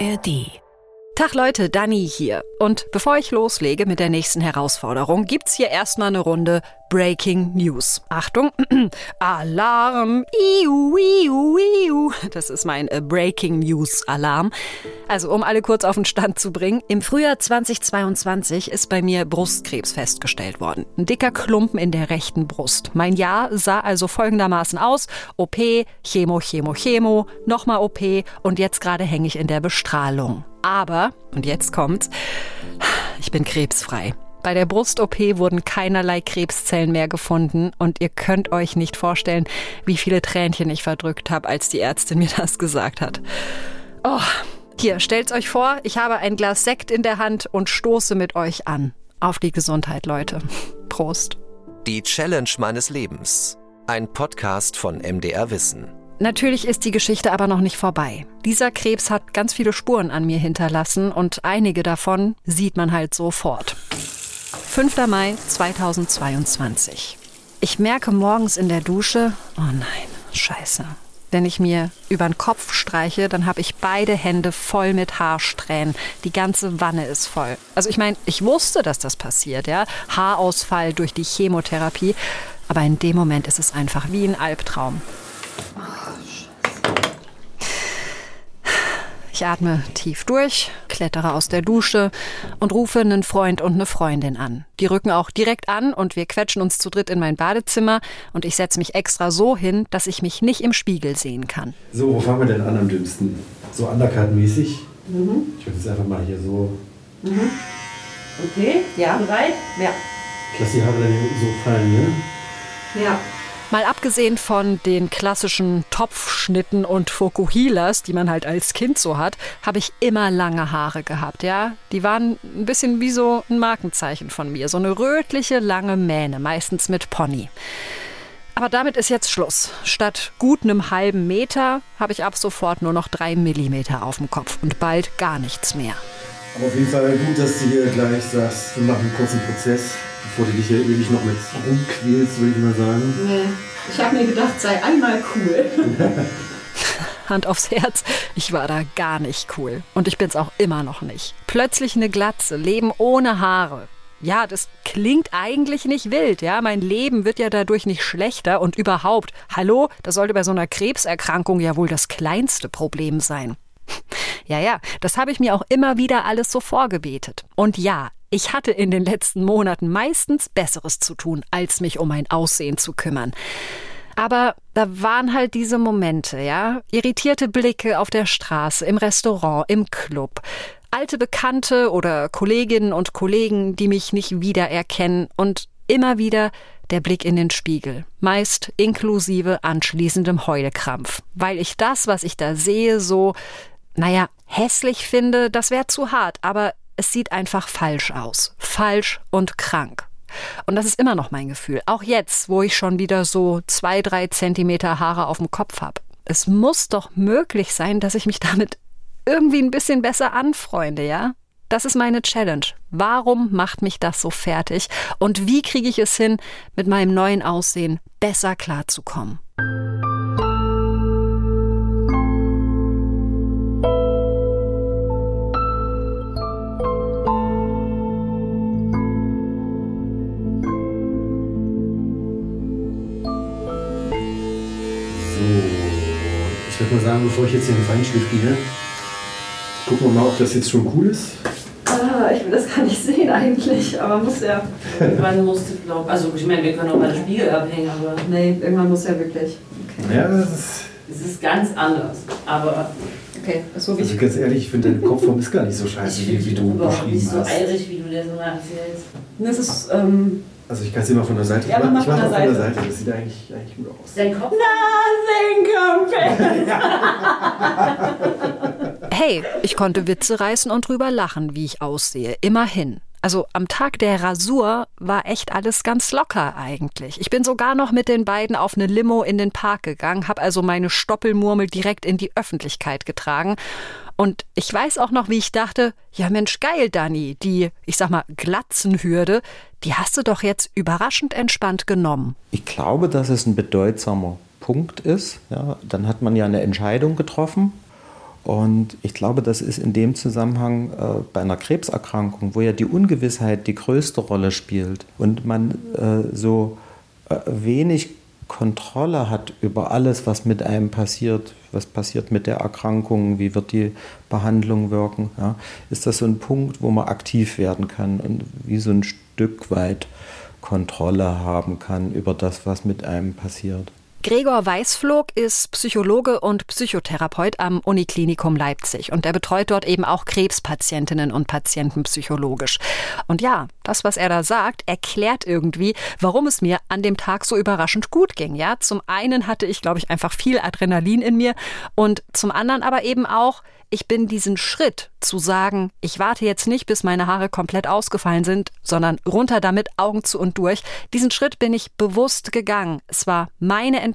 ARD Tag Leute, Dani hier. Und bevor ich loslege mit der nächsten Herausforderung, gibt's hier erstmal eine Runde Breaking News. Achtung, Alarm, iu, iu, iu. Das ist mein äh, Breaking News Alarm. Also um alle kurz auf den Stand zu bringen, im Frühjahr 2022 ist bei mir Brustkrebs festgestellt worden. Ein dicker Klumpen in der rechten Brust. Mein Jahr sah also folgendermaßen aus. OP, Chemo, Chemo, Chemo, nochmal OP und jetzt gerade hänge ich in der Bestrahlung. Aber, und jetzt kommt's, ich bin krebsfrei. Bei der Brust-OP wurden keinerlei Krebszellen mehr gefunden und ihr könnt euch nicht vorstellen, wie viele Tränchen ich verdrückt habe, als die Ärztin mir das gesagt hat. Oh, hier, stellt's euch vor, ich habe ein Glas Sekt in der Hand und stoße mit euch an. Auf die Gesundheit, Leute. Prost. Die Challenge meines Lebens. Ein Podcast von MDR Wissen. Natürlich ist die Geschichte aber noch nicht vorbei. Dieser Krebs hat ganz viele Spuren an mir hinterlassen und einige davon sieht man halt sofort. 5. Mai 2022. Ich merke morgens in der Dusche, oh nein, scheiße. Wenn ich mir über den Kopf streiche, dann habe ich beide Hände voll mit Haarsträhnen. Die ganze Wanne ist voll. Also ich meine, ich wusste, dass das passiert, ja. Haarausfall durch die Chemotherapie. Aber in dem Moment ist es einfach wie ein Albtraum. Ich atme tief durch, klettere aus der Dusche und rufe einen Freund und eine Freundin an. Die rücken auch direkt an und wir quetschen uns zu dritt in mein Badezimmer und ich setze mich extra so hin, dass ich mich nicht im Spiegel sehen kann. So, wo fangen wir denn an am dümmsten? So undercut-mäßig? Mhm. Ich würde jetzt einfach mal hier so. Mhm. Okay, ja, bereit? Ja. Ich lasse die Haare dann so fallen, ne? Ja. Mal abgesehen von den klassischen Topfschnitten und Fokuhilas, die man halt als Kind so hat, habe ich immer lange Haare gehabt, ja. Die waren ein bisschen wie so ein Markenzeichen von mir. So eine rötliche, lange Mähne, meistens mit Pony. Aber damit ist jetzt Schluss. Statt gut einem halben Meter habe ich ab sofort nur noch drei Millimeter auf dem Kopf und bald gar nichts mehr. Aber auf jeden Fall gut, dass du hier gleich sagst, wir machen einen kurzen Prozess, bevor du dich hier ewig noch mit rumquälst, würde ich mal sagen. Nee. Ich habe mir gedacht, sei einmal cool. Hand aufs Herz, ich war da gar nicht cool. Und ich bin's auch immer noch nicht. Plötzlich eine Glatze, Leben ohne Haare. Ja, das klingt eigentlich nicht wild, ja. Mein Leben wird ja dadurch nicht schlechter und überhaupt, hallo, das sollte bei so einer Krebserkrankung ja wohl das kleinste Problem sein. Ja, ja, das habe ich mir auch immer wieder alles so vorgebetet. Und ja, ich hatte in den letzten Monaten meistens Besseres zu tun, als mich um mein Aussehen zu kümmern. Aber da waren halt diese Momente, ja? Irritierte Blicke auf der Straße, im Restaurant, im Club. Alte Bekannte oder Kolleginnen und Kollegen, die mich nicht wiedererkennen und immer wieder der Blick in den Spiegel, meist inklusive anschließendem Heulkrampf, weil ich das, was ich da sehe, so, naja, hässlich finde, das wäre zu hart, aber es sieht einfach falsch aus, falsch und krank. Und das ist immer noch mein Gefühl, auch jetzt, wo ich schon wieder so zwei, drei Zentimeter Haare auf dem Kopf habe. Es muss doch möglich sein, dass ich mich damit irgendwie ein bisschen besser anfreunde, ja? Das ist meine Challenge. Warum macht mich das so fertig? Und wie kriege ich es hin, mit meinem neuen Aussehen besser klarzukommen? Sagen, bevor ich jetzt hier in den Feinschliff gehe, gucken wir mal, ob das jetzt schon cool ist. Ah, ich will das gar nicht sehen eigentlich, aber muss ja. Irgendwann musste, glaube Also ich meine, wir können auch mal den Spiegel abhängen, aber. Nee, irgendwann muss ja wirklich. Okay. Ja, das ist. Es ist ganz anders, aber. Okay, so wie Also ganz ehrlich, ich finde deine Kopfform ist gar nicht so scheiße, wie, wie du überhaupt nicht beschrieben so hast. eilig, wie du das immer erzählst. Das ist, ähm, Also ich kann es mal von der Seite Ja, ich mach ich mal mach von mal der von der Seite. Seite. Das sieht eigentlich, eigentlich gut aus. Dein Kopf. Nothing compares. Hey, ich konnte Witze reißen und drüber lachen, wie ich aussehe. Immerhin. Also am Tag der Rasur war echt alles ganz locker eigentlich. Ich bin sogar noch mit den beiden auf eine Limo in den Park gegangen, habe also meine Stoppelmurmel direkt in die Öffentlichkeit getragen. Und ich weiß auch noch, wie ich dachte, ja Mensch, geil, Dani, die, ich sag mal, Glatzenhürde, die hast du doch jetzt überraschend entspannt genommen. Ich glaube, dass es ein bedeutsamer Punkt ist. Ja, dann hat man ja eine Entscheidung getroffen Und ich glaube, das ist in dem Zusammenhang äh, bei einer Krebserkrankung, wo ja die Ungewissheit die größte Rolle spielt und man äh, so äh, wenig Kontrolle hat über alles, was mit einem passiert, was passiert mit der Erkrankung, wie wird die Behandlung wirken, ja, ist das so ein Punkt, wo man aktiv werden kann und wie so ein Stück weit Kontrolle haben kann über das, was mit einem passiert. Gregor Weißflog ist Psychologe und Psychotherapeut am Uniklinikum Leipzig und er betreut dort eben auch Krebspatientinnen und Patienten psychologisch. Und ja, das, was er da sagt, erklärt irgendwie, warum es mir an dem Tag so überraschend gut ging. Ja, zum einen hatte ich, glaube ich, einfach viel Adrenalin in mir und zum anderen aber eben auch, ich bin diesen Schritt zu sagen, ich warte jetzt nicht, bis meine Haare komplett ausgefallen sind, sondern runter damit, Augen zu und durch. Diesen Schritt bin ich bewusst gegangen. Es war meine Entscheidung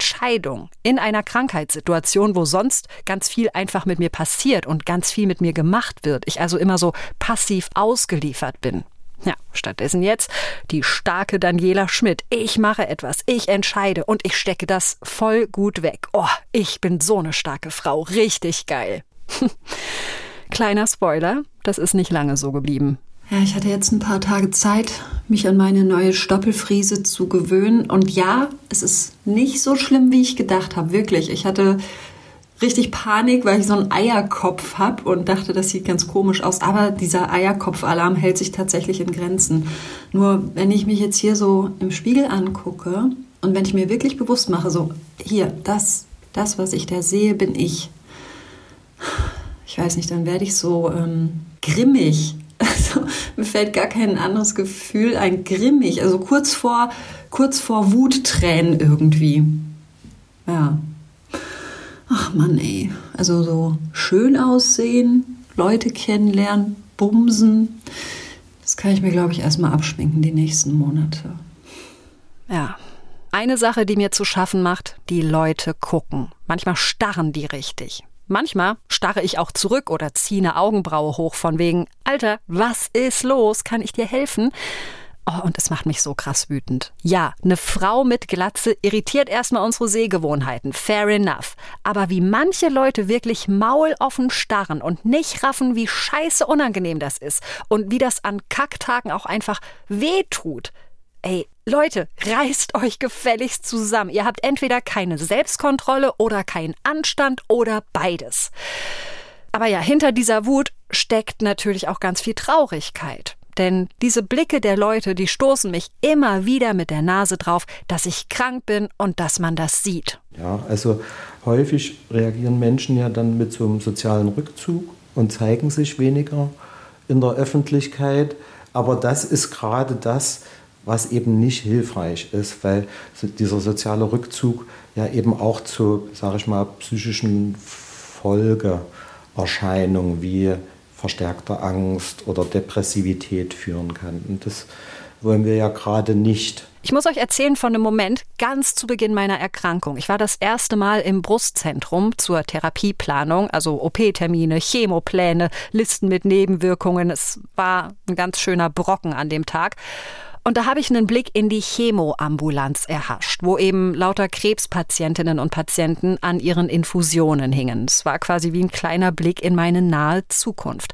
in einer Krankheitssituation, wo sonst ganz viel einfach mit mir passiert und ganz viel mit mir gemacht wird. Ich also immer so passiv ausgeliefert bin. Ja, stattdessen jetzt die starke Daniela Schmidt. Ich mache etwas, ich entscheide und ich stecke das voll gut weg. Oh, ich bin so eine starke Frau. Richtig geil. Kleiner Spoiler, das ist nicht lange so geblieben. Ja, ich hatte jetzt ein paar Tage Zeit, mich an meine neue Stoppelfriese zu gewöhnen. Und ja, es ist nicht so schlimm, wie ich gedacht habe. Wirklich. Ich hatte richtig Panik, weil ich so einen Eierkopf habe und dachte, das sieht ganz komisch aus. Aber dieser Eierkopfalarm hält sich tatsächlich in Grenzen. Nur wenn ich mich jetzt hier so im Spiegel angucke und wenn ich mir wirklich bewusst mache, so hier, das, das, was ich da sehe, bin ich ich weiß nicht, dann werde ich so ähm, grimmig. Also, mir fällt gar kein anderes Gefühl ein, grimmig. Also kurz vor, kurz vor Wuttränen irgendwie. Ja. Ach Mann, ey. Also so schön aussehen, Leute kennenlernen, bumsen. Das kann ich mir, glaube ich, erstmal abschminken die nächsten Monate. Ja. Eine Sache, die mir zu schaffen macht, die Leute gucken. Manchmal starren die richtig. Manchmal starre ich auch zurück oder ziehe eine Augenbraue hoch von wegen, Alter, was ist los? Kann ich dir helfen? Oh, und es macht mich so krass wütend. Ja, eine Frau mit Glatze irritiert erstmal unsere Sehgewohnheiten. Fair enough. Aber wie manche Leute wirklich mauloffen starren und nicht raffen, wie scheiße unangenehm das ist und wie das an Kacktagen auch einfach wehtut. Ey, Leute, reißt euch gefälligst zusammen. Ihr habt entweder keine Selbstkontrolle oder keinen Anstand oder beides. Aber ja, hinter dieser Wut steckt natürlich auch ganz viel Traurigkeit. Denn diese Blicke der Leute, die stoßen mich immer wieder mit der Nase drauf, dass ich krank bin und dass man das sieht. Ja, also häufig reagieren Menschen ja dann mit so einem sozialen Rückzug und zeigen sich weniger in der Öffentlichkeit. Aber das ist gerade das, was eben nicht hilfreich ist, weil dieser soziale Rückzug ja eben auch zu, sage ich mal, psychischen Folgeerscheinungen wie verstärkter Angst oder Depressivität führen kann. Und das wollen wir ja gerade nicht. Ich muss euch erzählen von einem Moment ganz zu Beginn meiner Erkrankung. Ich war das erste Mal im Brustzentrum zur Therapieplanung, also OP-Termine, Chemopläne, Listen mit Nebenwirkungen. Es war ein ganz schöner Brocken an dem Tag. Und da habe ich einen Blick in die Chemoambulanz erhascht, wo eben lauter Krebspatientinnen und Patienten an ihren Infusionen hingen. Es war quasi wie ein kleiner Blick in meine nahe Zukunft.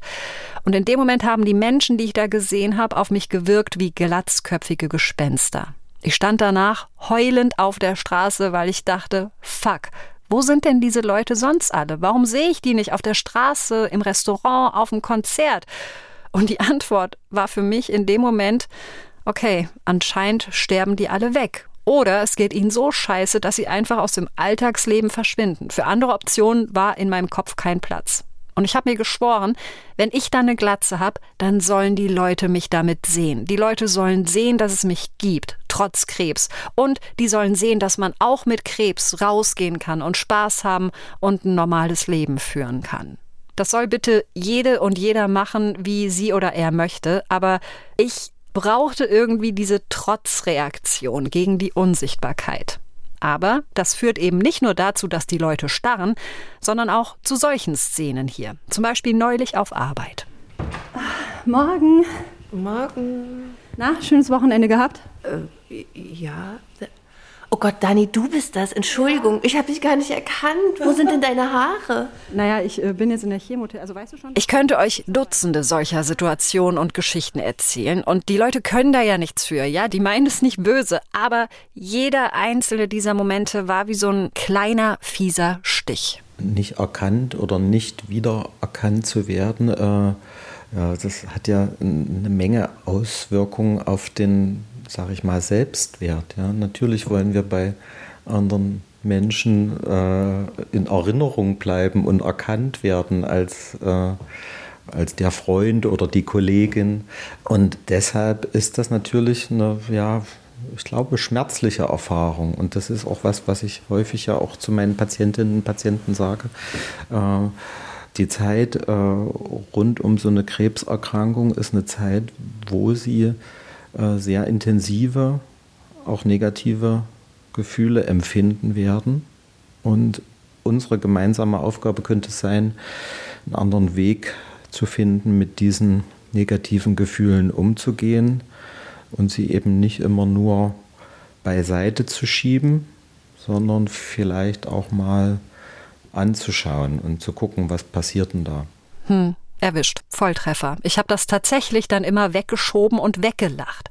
Und in dem Moment haben die Menschen, die ich da gesehen habe, auf mich gewirkt wie glatzköpfige Gespenster. Ich stand danach heulend auf der Straße, weil ich dachte, fuck, wo sind denn diese Leute sonst alle? Warum sehe ich die nicht auf der Straße, im Restaurant, auf dem Konzert? Und die Antwort war für mich in dem Moment, okay, anscheinend sterben die alle weg. Oder es geht ihnen so scheiße, dass sie einfach aus dem Alltagsleben verschwinden. Für andere Optionen war in meinem Kopf kein Platz. Und ich habe mir geschworen, wenn ich da eine Glatze habe, dann sollen die Leute mich damit sehen. Die Leute sollen sehen, dass es mich gibt, trotz Krebs. Und die sollen sehen, dass man auch mit Krebs rausgehen kann und Spaß haben und ein normales Leben führen kann. Das soll bitte jede und jeder machen, wie sie oder er möchte. Aber ich brauchte irgendwie diese Trotzreaktion gegen die Unsichtbarkeit. Aber das führt eben nicht nur dazu, dass die Leute starren, sondern auch zu solchen Szenen hier. Zum Beispiel neulich auf Arbeit. Morgen. Morgen. Na, schönes Wochenende gehabt? Äh, ja. Oh, Gott, Dani, du bist das. Entschuldigung, ich habe dich gar nicht erkannt. Wo sind denn deine Haare? Naja, ich äh, bin jetzt in der Chemotherapie, also weißt du schon? Ich könnte euch Dutzende solcher Situationen und Geschichten erzählen und die Leute können da ja nichts für, ja? Die meinen es nicht böse, aber jeder einzelne dieser Momente war wie so ein kleiner, fieser Stich. Nicht erkannt oder nicht wiedererkannt zu werden, äh, ja, das hat ja eine Menge Auswirkungen auf den sage ich mal, Selbstwert. Ja? Natürlich wollen wir bei anderen Menschen äh, in Erinnerung bleiben und erkannt werden als, äh, als der Freund oder die Kollegin. Und deshalb ist das natürlich eine, ja, ich glaube, schmerzliche Erfahrung. Und das ist auch was, was ich häufig ja auch zu meinen Patientinnen und Patienten sage. Äh, die Zeit äh, rund um so eine Krebserkrankung ist eine Zeit, wo sie äh, sehr intensive, auch negative Gefühle empfinden werden. Und unsere gemeinsame Aufgabe könnte es sein, einen anderen Weg zu finden, mit diesen negativen Gefühlen umzugehen und sie eben nicht immer nur beiseite zu schieben, sondern vielleicht auch mal anzuschauen und zu gucken, was passiert denn da. Hm. Erwischt, Volltreffer. Ich habe das tatsächlich dann immer weggeschoben und weggelacht.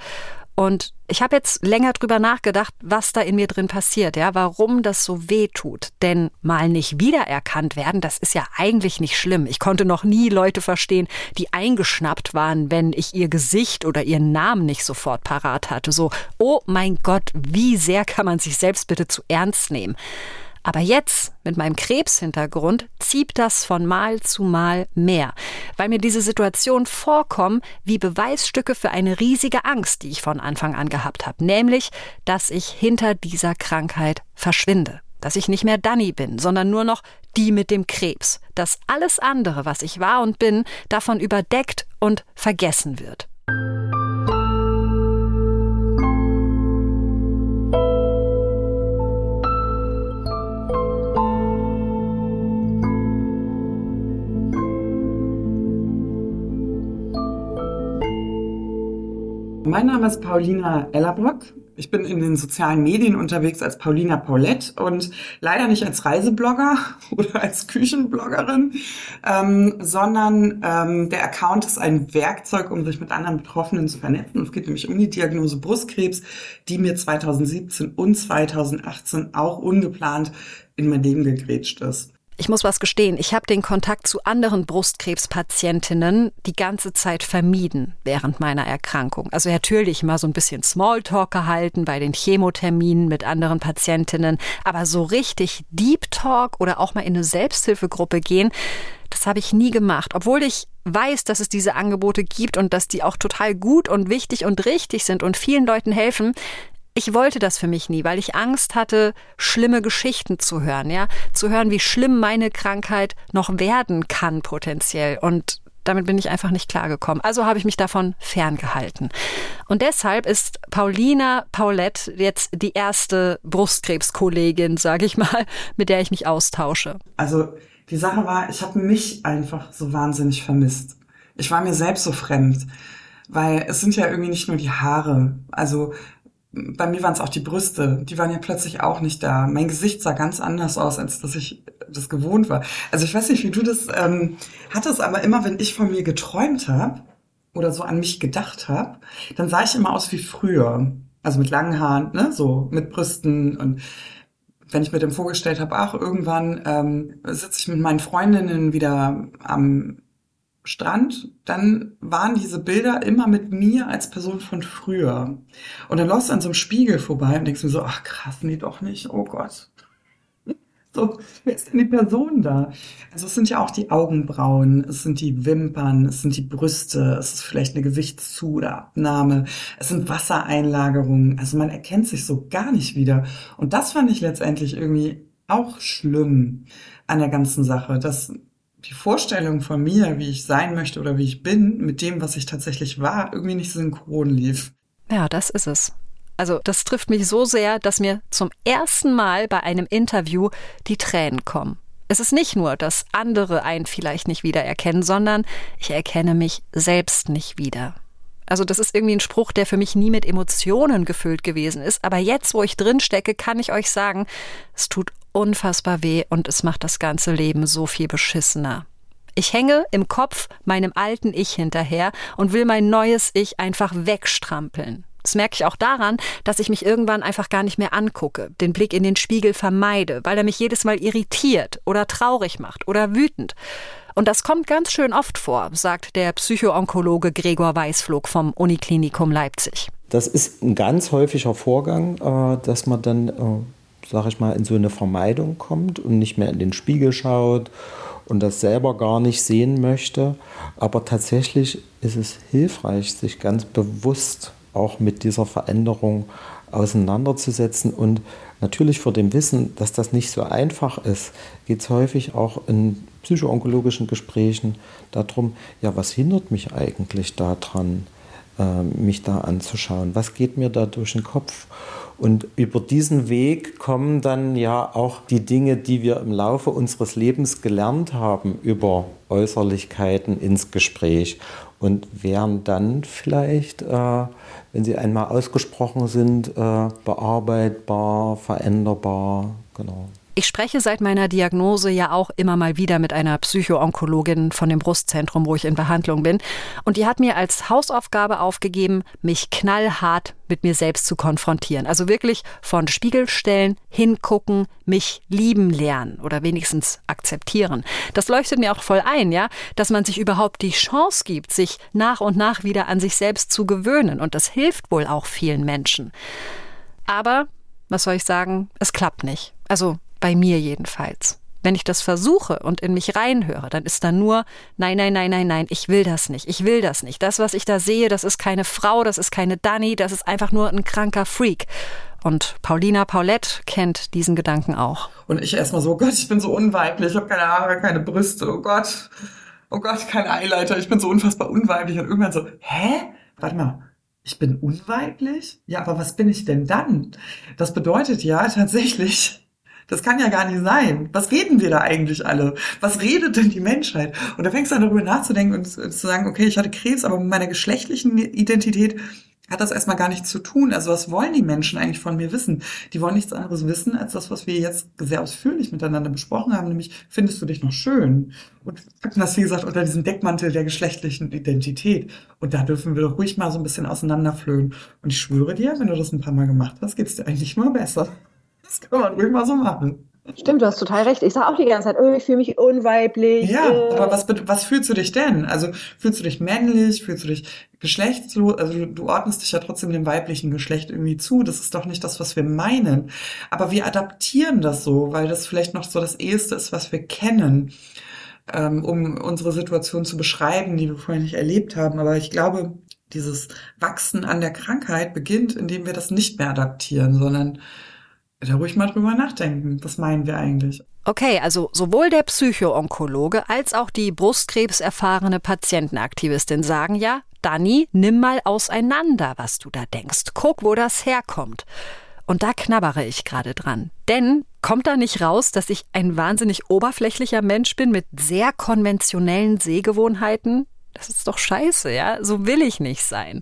Und ich habe jetzt länger drüber nachgedacht, was da in mir drin passiert, ja, warum das so weh tut. Denn mal nicht wiedererkannt werden, das ist ja eigentlich nicht schlimm. Ich konnte noch nie Leute verstehen, die eingeschnappt waren, wenn ich ihr Gesicht oder ihren Namen nicht sofort parat hatte. So, oh mein Gott, wie sehr kann man sich selbst bitte zu ernst nehmen? Aber jetzt, mit meinem Krebshintergrund, zieht das von Mal zu Mal mehr, weil mir diese Situation vorkommen wie Beweisstücke für eine riesige Angst, die ich von Anfang an gehabt habe, nämlich, dass ich hinter dieser Krankheit verschwinde, dass ich nicht mehr Danny bin, sondern nur noch die mit dem Krebs, dass alles andere, was ich war und bin, davon überdeckt und vergessen wird. Mein Name ist Paulina Ellerbrock. Ich bin in den sozialen Medien unterwegs als Paulina Paulette und leider nicht als Reiseblogger oder als Küchenbloggerin, ähm, sondern ähm, der Account ist ein Werkzeug, um sich mit anderen Betroffenen zu vernetzen. Es geht nämlich um die Diagnose Brustkrebs, die mir 2017 und 2018 auch ungeplant in mein Leben gegrätscht ist. Ich muss was gestehen, ich habe den Kontakt zu anderen Brustkrebspatientinnen die ganze Zeit vermieden während meiner Erkrankung. Also natürlich mal so ein bisschen Smalltalk gehalten bei den Chemoterminen mit anderen Patientinnen, aber so richtig Deep Talk oder auch mal in eine Selbsthilfegruppe gehen, das habe ich nie gemacht, obwohl ich weiß, dass es diese Angebote gibt und dass die auch total gut und wichtig und richtig sind und vielen Leuten helfen ich wollte das für mich nie, weil ich Angst hatte, schlimme Geschichten zu hören, ja, zu hören, wie schlimm meine Krankheit noch werden kann potenziell und damit bin ich einfach nicht klargekommen. Also habe ich mich davon ferngehalten. Und deshalb ist Paulina Paulette jetzt die erste Brustkrebskollegin, sage ich mal, mit der ich mich austausche. Also die Sache war, ich habe mich einfach so wahnsinnig vermisst. Ich war mir selbst so fremd, weil es sind ja irgendwie nicht nur die Haare. Also bei mir waren es auch die Brüste, die waren ja plötzlich auch nicht da. Mein Gesicht sah ganz anders aus, als dass ich das gewohnt war. Also ich weiß nicht, wie du das ähm, hattest, aber immer wenn ich von mir geträumt habe oder so an mich gedacht habe, dann sah ich immer aus wie früher. Also mit langen Haaren, ne, so mit Brüsten und wenn ich mir dem vorgestellt habe, ach, irgendwann ähm, sitze ich mit meinen Freundinnen wieder am Strand, dann waren diese Bilder immer mit mir als Person von früher. Und dann läufst du an so einem Spiegel vorbei und denkst mir so, ach krass, nee, doch nicht, oh Gott. So, wer ist denn die Person da? Also es sind ja auch die Augenbrauen, es sind die Wimpern, es sind die Brüste, es ist vielleicht eine Gewichtszu- oder Abnahme, es sind Wassereinlagerungen. Also man erkennt sich so gar nicht wieder. Und das fand ich letztendlich irgendwie auch schlimm an der ganzen Sache, dass die Vorstellung von mir, wie ich sein möchte oder wie ich bin, mit dem, was ich tatsächlich war, irgendwie nicht synchron lief. Ja, das ist es. Also das trifft mich so sehr, dass mir zum ersten Mal bei einem Interview die Tränen kommen. Es ist nicht nur, dass andere einen vielleicht nicht wiedererkennen, sondern ich erkenne mich selbst nicht wieder. Also das ist irgendwie ein Spruch, der für mich nie mit Emotionen gefüllt gewesen ist. Aber jetzt, wo ich drin stecke, kann ich euch sagen, es tut unfassbar weh und es macht das ganze Leben so viel beschissener. Ich hänge im Kopf meinem alten Ich hinterher und will mein neues Ich einfach wegstrampeln. Das merke ich auch daran, dass ich mich irgendwann einfach gar nicht mehr angucke, den Blick in den Spiegel vermeide, weil er mich jedes Mal irritiert oder traurig macht oder wütend. Und das kommt ganz schön oft vor, sagt der Psychoonkologe Gregor Weißflog vom Uniklinikum Leipzig. Das ist ein ganz häufiger Vorgang, äh, dass man dann, äh, sag ich mal, in so eine Vermeidung kommt und nicht mehr in den Spiegel schaut und das selber gar nicht sehen möchte. Aber tatsächlich ist es hilfreich, sich ganz bewusst auch mit dieser Veränderung auseinanderzusetzen. Und natürlich vor dem Wissen, dass das nicht so einfach ist, geht es häufig auch in psychoonkologischen Gesprächen darum, ja, was hindert mich eigentlich daran, äh, mich da anzuschauen? Was geht mir da durch den Kopf? Und über diesen Weg kommen dann ja auch die Dinge, die wir im Laufe unseres Lebens gelernt haben über Äußerlichkeiten ins Gespräch und wären dann vielleicht, äh, wenn sie einmal ausgesprochen sind, äh, bearbeitbar, veränderbar. Genau. Ich spreche seit meiner Diagnose ja auch immer mal wieder mit einer Psychoonkologin von dem Brustzentrum, wo ich in Behandlung bin. Und die hat mir als Hausaufgabe aufgegeben, mich knallhart mit mir selbst zu konfrontieren. Also wirklich von Spiegel stellen, hingucken, mich lieben lernen oder wenigstens akzeptieren. Das leuchtet mir auch voll ein, ja, dass man sich überhaupt die Chance gibt, sich nach und nach wieder an sich selbst zu gewöhnen. Und das hilft wohl auch vielen Menschen. Aber, was soll ich sagen, es klappt nicht. Also bei mir jedenfalls. Wenn ich das versuche und in mich reinhöre, dann ist da nur, nein, nein, nein, nein, nein, ich will das nicht, ich will das nicht. Das, was ich da sehe, das ist keine Frau, das ist keine Dani, das ist einfach nur ein kranker Freak. Und Paulina Paulette kennt diesen Gedanken auch. Und ich erstmal so, oh Gott, ich bin so unweiblich, ich habe keine Haare, keine Brüste, oh Gott, oh Gott, keine Eileiter, ich bin so unfassbar unweiblich. Und irgendwann so, hä? Warte mal, ich bin unweiblich? Ja, aber was bin ich denn dann? Das bedeutet ja tatsächlich, das kann ja gar nicht sein. Was reden wir da eigentlich alle? Was redet denn die Menschheit? Und da fängst du an darüber nachzudenken und zu sagen, okay, ich hatte Krebs, aber mit meiner geschlechtlichen Identität hat das erstmal gar nichts zu tun. Also was wollen die Menschen eigentlich von mir wissen? Die wollen nichts anderes wissen, als das, was wir jetzt sehr ausführlich miteinander besprochen haben, nämlich findest du dich noch schön? Und das, wie gesagt, unter diesem Deckmantel der geschlechtlichen Identität. Und da dürfen wir doch ruhig mal so ein bisschen auseinanderflöhen. Und ich schwöre dir, wenn du das ein paar Mal gemacht hast, geht's dir eigentlich mal besser. Das kann man ruhig mal so machen. Stimmt, du hast total recht. Ich sage auch die ganze Zeit, oh, ich fühle mich unweiblich. Ja, äh. aber was, was fühlst du dich denn? Also fühlst du dich männlich, fühlst du dich geschlechtslos? Also du, du ordnest dich ja trotzdem dem weiblichen Geschlecht irgendwie zu. Das ist doch nicht das, was wir meinen. Aber wir adaptieren das so, weil das vielleicht noch so das Eheste ist, was wir kennen, ähm, um unsere Situation zu beschreiben, die wir vorher nicht erlebt haben. Aber ich glaube, dieses Wachsen an der Krankheit beginnt, indem wir das nicht mehr adaptieren, sondern da ruhig mal drüber nachdenken. Was meinen wir eigentlich? Okay, also sowohl der Psychoonkologe als auch die brustkrebserfahrene Patientenaktivistin sagen ja, Dani, nimm mal auseinander, was du da denkst. Guck, wo das herkommt. Und da knabbere ich gerade dran. Denn kommt da nicht raus, dass ich ein wahnsinnig oberflächlicher Mensch bin mit sehr konventionellen Sehgewohnheiten? Das ist doch scheiße, ja? So will ich nicht sein.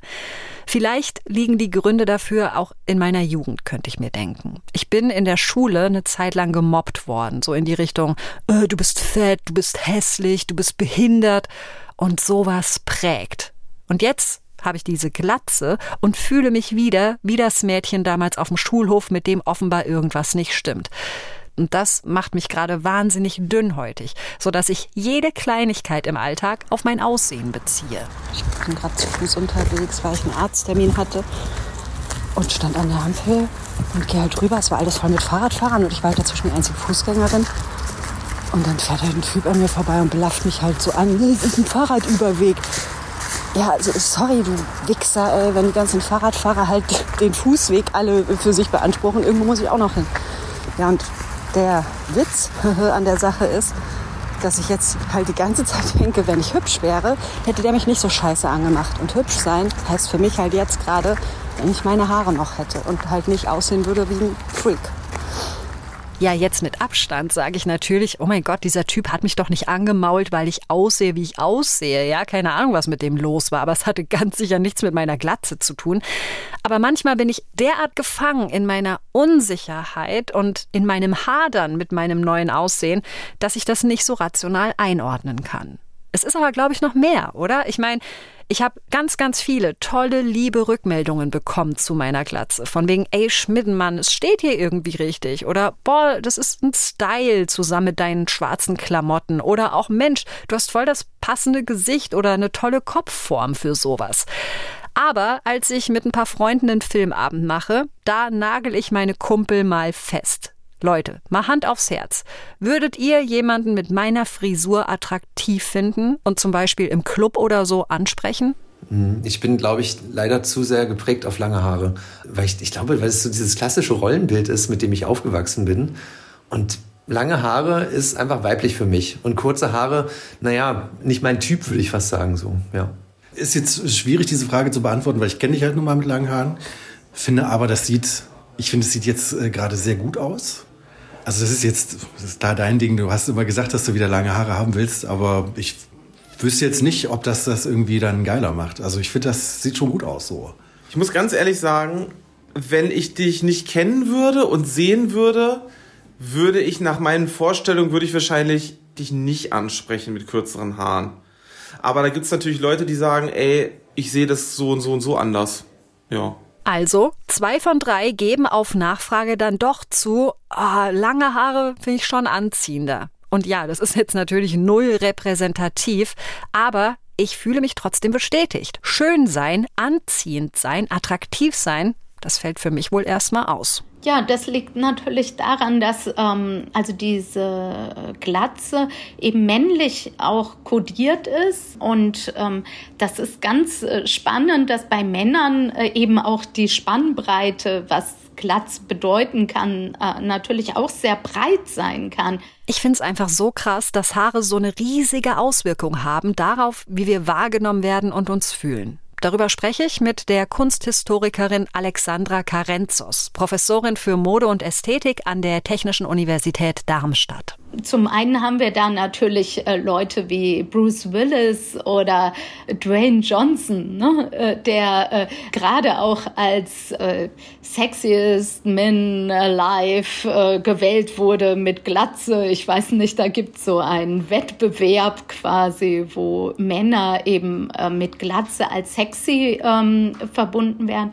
Vielleicht liegen die Gründe dafür auch in meiner Jugend, könnte ich mir denken. Ich bin in der Schule eine Zeit lang gemobbt worden, so in die Richtung, äh, du bist fett, du bist hässlich, du bist behindert und sowas prägt. Und jetzt habe ich diese Glatze und fühle mich wieder wie das Mädchen damals auf dem Schulhof, mit dem offenbar irgendwas nicht stimmt. Und das macht mich gerade wahnsinnig dünnhäutig, sodass ich jede Kleinigkeit im Alltag auf mein Aussehen beziehe. Ich bin gerade zu Fuß unterwegs, weil ich einen Arzttermin hatte und stand an der Ampel und gehe halt rüber. Es war alles voll mit Fahrradfahrern und ich war halt dazwischen die einzige Fußgängerin. Und dann fährt halt ein Typ an mir vorbei und belafft mich halt so an. Das ist ein Fahrradüberweg. Ja, also sorry, du Wichser, ey, wenn die ganzen Fahrradfahrer halt den Fußweg alle für sich beanspruchen, irgendwo muss ich auch noch hin. Ja, und der Witz an der Sache ist, dass ich jetzt halt die ganze Zeit denke, wenn ich hübsch wäre, hätte der mich nicht so scheiße angemacht. Und hübsch sein heißt für mich halt jetzt gerade, wenn ich meine Haare noch hätte und halt nicht aussehen würde wie ein Freak. Ja, jetzt mit Abstand sage ich natürlich, oh mein Gott, dieser Typ hat mich doch nicht angemault, weil ich aussehe, wie ich aussehe. Ja, keine Ahnung, was mit dem los war, aber es hatte ganz sicher nichts mit meiner Glatze zu tun. Aber manchmal bin ich derart gefangen in meiner Unsicherheit und in meinem Hadern mit meinem neuen Aussehen, dass ich das nicht so rational einordnen kann. Es ist aber, glaube ich, noch mehr, oder? Ich meine, ich habe ganz, ganz viele tolle, liebe Rückmeldungen bekommen zu meiner Glatze. Von wegen, ey, Schmiddenmann, es steht hier irgendwie richtig. Oder, boah, das ist ein Style zusammen mit deinen schwarzen Klamotten. Oder auch, Mensch, du hast voll das passende Gesicht oder eine tolle Kopfform für sowas. Aber als ich mit ein paar Freunden einen Filmabend mache, da nagel ich meine Kumpel mal fest. Leute, mal Hand aufs Herz. Würdet ihr jemanden mit meiner Frisur attraktiv finden und zum Beispiel im Club oder so ansprechen? Mhm. Ich bin, glaube ich, leider zu sehr geprägt auf lange Haare. Weil ich, ich glaube, weil es so dieses klassische Rollenbild ist, mit dem ich aufgewachsen bin. Und lange Haare ist einfach weiblich für mich. Und kurze Haare, naja, nicht mein Typ, würde ich fast sagen, so, ja. Ist jetzt schwierig, diese Frage zu beantworten, weil ich kenne dich halt nun mal mit langen Haaren. Finde aber, das sieht, ich finde, es sieht jetzt äh, gerade sehr gut aus. Also das ist jetzt, das ist da dein Ding. Du hast immer gesagt, dass du wieder lange Haare haben willst, aber ich wüsste jetzt nicht, ob das das irgendwie dann geiler macht. Also ich finde, das sieht schon gut aus so. Ich muss ganz ehrlich sagen, wenn ich dich nicht kennen würde und sehen würde, würde ich nach meinen Vorstellungen, würde ich wahrscheinlich dich nicht ansprechen mit kürzeren Haaren. Aber da gibt es natürlich Leute, die sagen, ey, ich sehe das so und so und so anders. Ja. Also, zwei von drei geben auf Nachfrage dann doch zu, oh, lange Haare finde ich schon anziehender. Und ja, das ist jetzt natürlich null repräsentativ, aber ich fühle mich trotzdem bestätigt. Schön sein, anziehend sein, attraktiv sein, das fällt für mich wohl erstmal aus. Ja, das liegt natürlich daran, dass ähm, also diese Glatze eben männlich auch kodiert ist. Und ähm, das ist ganz äh, spannend, dass bei Männern äh, eben auch die Spannbreite, was Glatz bedeuten kann, äh, natürlich auch sehr breit sein kann. Ich finde es einfach so krass, dass Haare so eine riesige Auswirkung haben darauf, wie wir wahrgenommen werden und uns fühlen. Darüber spreche ich mit der Kunsthistorikerin Alexandra Karenzos, Professorin für Mode und Ästhetik an der Technischen Universität Darmstadt. Zum einen haben wir da natürlich äh, Leute wie Bruce Willis oder Dwayne Johnson, ne, äh, der äh, gerade auch als äh, sexiest man alive äh, gewählt wurde mit Glatze. Ich weiß nicht, da gibt es so einen Wettbewerb quasi, wo Männer eben äh, mit Glatze als sexy ähm, verbunden werden.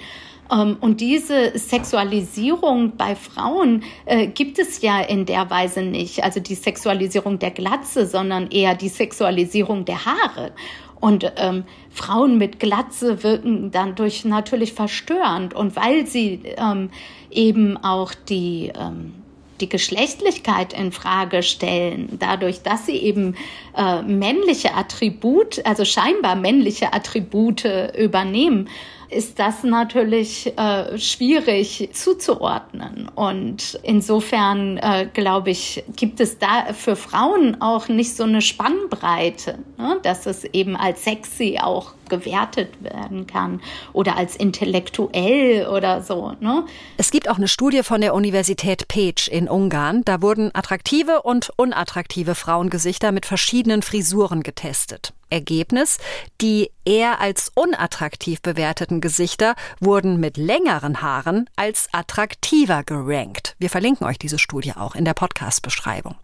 Ähm, und diese Sexualisierung bei Frauen äh, gibt es ja in der Weise nicht. Also die Sexualisierung der Glatze, sondern eher die Sexualisierung der Haare. Und ähm, Frauen mit Glatze wirken dann durch natürlich verstörend. Und weil sie ähm, eben auch die ähm, die Geschlechtlichkeit in Frage stellen, dadurch, dass sie eben äh, männliche Attribute, also scheinbar männliche Attribute übernehmen, ist das natürlich äh, schwierig zuzuordnen. Und insofern, äh, glaube ich, gibt es da für Frauen auch nicht so eine Spannbreite, ne? dass es eben als sexy auch gewertet werden kann oder als intellektuell oder so. Ne? Es gibt auch eine Studie von der Universität Pécs in Ungarn. Da wurden attraktive und unattraktive Frauengesichter mit verschiedenen Frisuren getestet. Ergebnis, die eher als unattraktiv bewerteten Gesichter wurden mit längeren Haaren als attraktiver gerankt. Wir verlinken euch diese Studie auch in der Podcast-Beschreibung.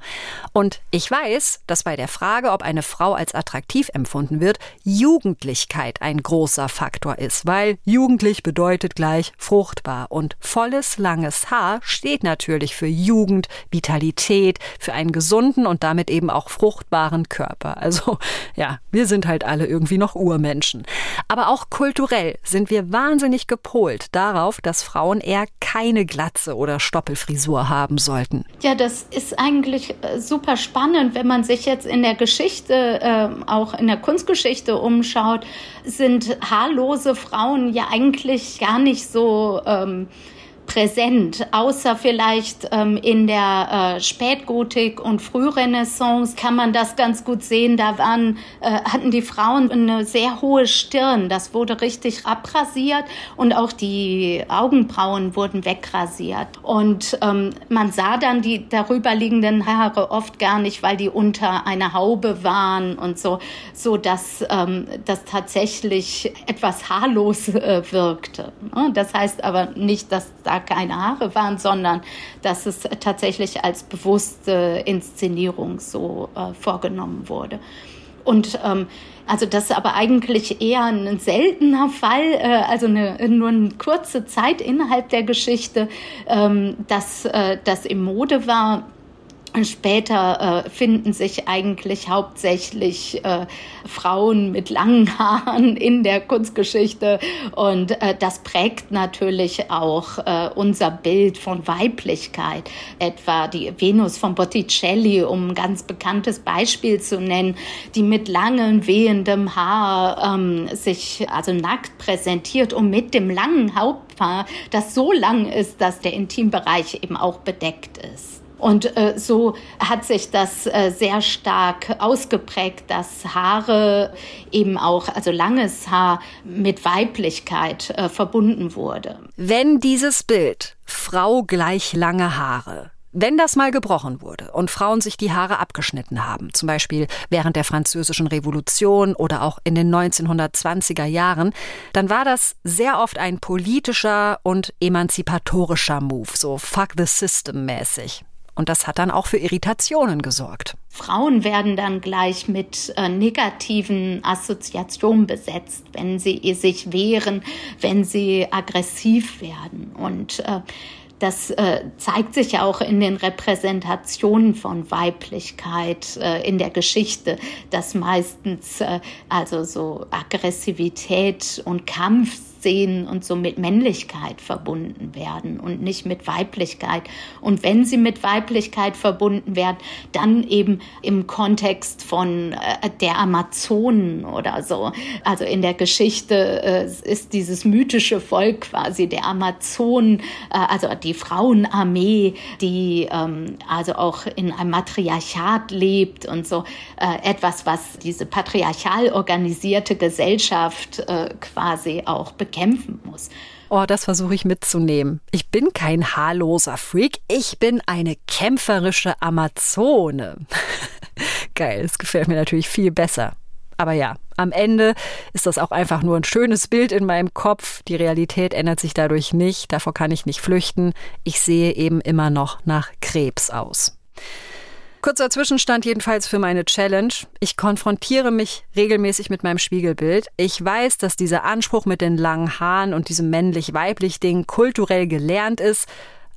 Und ich weiß, dass bei der Frage, ob eine Frau als attraktiv empfunden wird, Jugendlichkeit ein großer Faktor ist, weil jugendlich bedeutet gleich fruchtbar und volles langes Haar steht natürlich für Jugend, Vitalität, für einen gesunden und damit eben auch fruchtbaren Körper. Also ja, wir sind halt alle irgendwie noch Urmenschen. Aber auch kulturell sind wir wahnsinnig gepolt darauf, dass Frauen eher keine Glatze oder Stoppelfrisur haben sollten. Ja, das ist eigentlich äh, super spannend, wenn man sich jetzt in der Geschichte, äh, auch in der Kunstgeschichte umschaut, sind haarlose Frauen ja eigentlich gar nicht so ähm, präsent, außer vielleicht ähm, in der äh, Spätgotik und Frührenaissance kann man das ganz gut sehen. Da waren, äh, hatten die Frauen eine sehr hohe Stirn. Das wurde richtig abrasiert und auch die Augenbrauen wurden wegrasiert. Und ähm, man sah dann die darüber liegenden Haare oft gar nicht, weil die unter einer Haube waren und so, so dass ähm, das tatsächlich etwas haarlos äh, wirkte. Ne? Das heißt aber nicht, dass da keine Haare waren, sondern dass es tatsächlich als bewusste Inszenierung so äh, vorgenommen wurde. Und ähm, also das ist aber eigentlich eher ein seltener Fall, äh, also eine, nur eine kurze Zeit innerhalb der Geschichte, ähm, dass äh, das im Mode war. Später äh, finden sich eigentlich hauptsächlich äh, Frauen mit langen Haaren in der Kunstgeschichte und äh, das prägt natürlich auch äh, unser Bild von Weiblichkeit. Etwa die Venus von Botticelli, um ein ganz bekanntes Beispiel zu nennen, die mit langem wehendem Haar ähm, sich also nackt präsentiert und mit dem langen Haupthaar, das so lang ist, dass der Intimbereich eben auch bedeckt ist. Und äh, so hat sich das äh, sehr stark ausgeprägt, dass Haare eben auch, also langes Haar mit Weiblichkeit äh, verbunden wurde. Wenn dieses Bild Frau gleich lange Haare wenn das mal gebrochen wurde und Frauen sich die Haare abgeschnitten haben, zum Beispiel während der Französischen Revolution oder auch in den 1920er Jahren, dann war das sehr oft ein politischer und emanzipatorischer Move, so fuck the system mäßig. Und das hat dann auch für Irritationen gesorgt. Frauen werden dann gleich mit äh, negativen Assoziationen besetzt, wenn sie sich wehren, wenn sie aggressiv werden. Und äh, das äh, zeigt sich ja auch in den Repräsentationen von Weiblichkeit äh, in der Geschichte, dass meistens äh, also so Aggressivität und Kampf Szenen und so mit Männlichkeit verbunden werden und nicht mit Weiblichkeit. Und wenn sie mit Weiblichkeit verbunden werden, dann eben im Kontext von äh, der Amazonen oder so. Also in der Geschichte äh, ist dieses mythische Volk quasi der Amazonen, äh, also die Frauenarmee, die ähm, also auch in einem Matriarchat lebt und so äh, etwas, was diese patriarchal organisierte Gesellschaft äh, quasi auch bekämpft kämpfen muss. Oh, das versuche ich mitzunehmen. Ich bin kein haarloser Freak, ich bin eine kämpferische Amazone. Geil, das gefällt mir natürlich viel besser. Aber ja, am Ende ist das auch einfach nur ein schönes Bild in meinem Kopf. Die Realität ändert sich dadurch nicht, davor kann ich nicht flüchten. Ich sehe eben immer noch nach Krebs aus. Kurzer Zwischenstand jedenfalls für meine Challenge. Ich konfrontiere mich regelmäßig mit meinem Spiegelbild. Ich weiß, dass dieser Anspruch mit den langen Haaren und diesem männlich-weiblich Ding kulturell gelernt ist,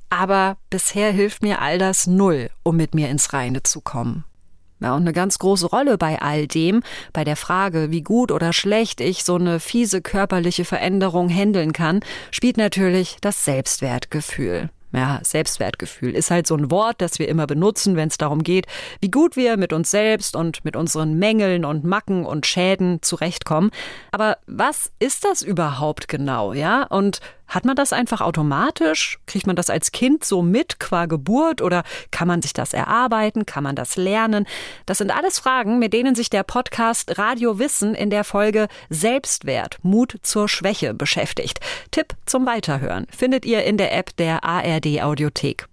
aber bisher hilft mir all das null, um mit mir ins Reine zu kommen. Ja, und eine ganz große Rolle bei all dem, bei der Frage, wie gut oder schlecht ich so eine fiese körperliche Veränderung handeln kann, spielt natürlich das Selbstwertgefühl ja, Selbstwertgefühl ist halt so ein Wort, das wir immer benutzen, wenn es darum geht, wie gut wir mit uns selbst und mit unseren Mängeln und Macken und Schäden zurechtkommen. Aber was ist das überhaupt genau, ja? Und hat man das einfach automatisch? Kriegt man das als Kind so mit qua Geburt oder kann man sich das erarbeiten? Kann man das lernen? Das sind alles Fragen, mit denen sich der Podcast Radio Wissen in der Folge Selbstwert, Mut zur Schwäche beschäftigt. Tipp zum Weiterhören findet ihr in der App der ARD Audiothek.